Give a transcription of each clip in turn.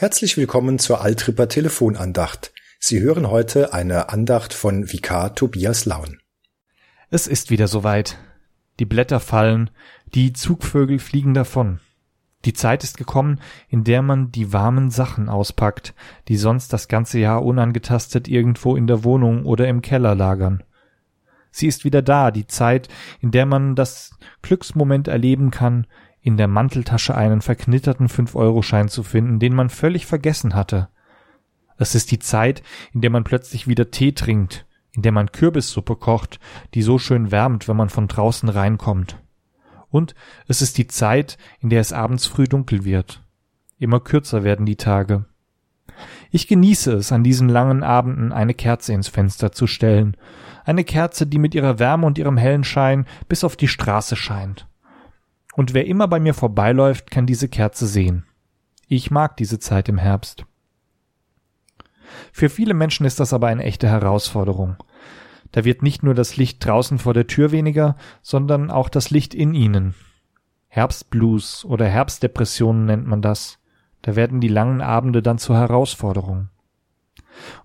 Herzlich willkommen zur Altripper Telefonandacht. Sie hören heute eine Andacht von Vikar Tobias Laun. Es ist wieder soweit. Die Blätter fallen, die Zugvögel fliegen davon. Die Zeit ist gekommen, in der man die warmen Sachen auspackt, die sonst das ganze Jahr unangetastet irgendwo in der Wohnung oder im Keller lagern. Sie ist wieder da, die Zeit, in der man das Glücksmoment erleben kann, in der Manteltasche einen verknitterten Fünf-Euro-Schein zu finden, den man völlig vergessen hatte. Es ist die Zeit, in der man plötzlich wieder Tee trinkt, in der man Kürbissuppe kocht, die so schön wärmt, wenn man von draußen reinkommt. Und es ist die Zeit, in der es abends früh dunkel wird. Immer kürzer werden die Tage. Ich genieße es, an diesen langen Abenden eine Kerze ins Fenster zu stellen, eine Kerze, die mit ihrer Wärme und ihrem hellen Schein bis auf die Straße scheint und wer immer bei mir vorbeiläuft, kann diese Kerze sehen. Ich mag diese Zeit im Herbst. Für viele Menschen ist das aber eine echte Herausforderung. Da wird nicht nur das Licht draußen vor der Tür weniger, sondern auch das Licht in ihnen. Herbstblues oder Herbstdepressionen nennt man das. Da werden die langen Abende dann zur Herausforderung.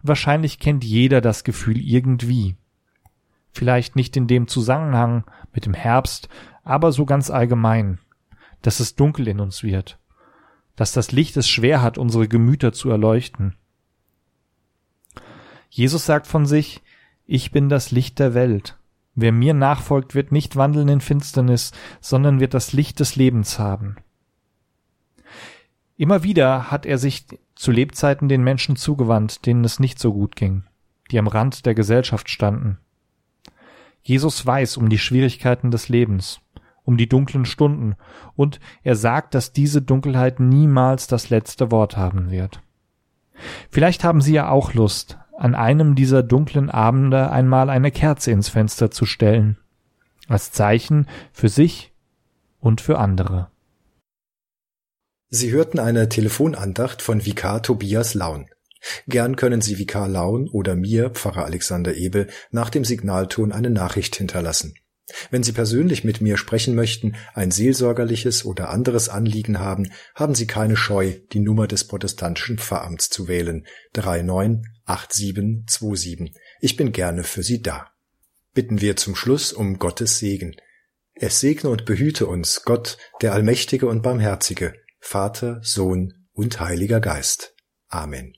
Und wahrscheinlich kennt jeder das Gefühl irgendwie. Vielleicht nicht in dem Zusammenhang mit dem Herbst, aber so ganz allgemein, dass es dunkel in uns wird, dass das Licht es schwer hat, unsere Gemüter zu erleuchten. Jesus sagt von sich, ich bin das Licht der Welt. Wer mir nachfolgt, wird nicht wandeln in Finsternis, sondern wird das Licht des Lebens haben. Immer wieder hat er sich zu Lebzeiten den Menschen zugewandt, denen es nicht so gut ging, die am Rand der Gesellschaft standen. Jesus weiß um die Schwierigkeiten des Lebens um die dunklen Stunden, und er sagt, dass diese Dunkelheit niemals das letzte Wort haben wird. Vielleicht haben Sie ja auch Lust, an einem dieser dunklen Abende einmal eine Kerze ins Fenster zu stellen, als Zeichen für sich und für andere. Sie hörten eine Telefonandacht von Vikar Tobias Laun. Gern können Sie Vikar Laun oder mir, Pfarrer Alexander Ebel, nach dem Signalton eine Nachricht hinterlassen. Wenn Sie persönlich mit mir sprechen möchten, ein seelsorgerliches oder anderes Anliegen haben, haben Sie keine Scheu, die Nummer des protestantischen Pfarramts zu wählen 398727. Ich bin gerne für Sie da. Bitten wir zum Schluss um Gottes Segen. Es segne und behüte uns Gott, der Allmächtige und Barmherzige, Vater, Sohn und Heiliger Geist. Amen.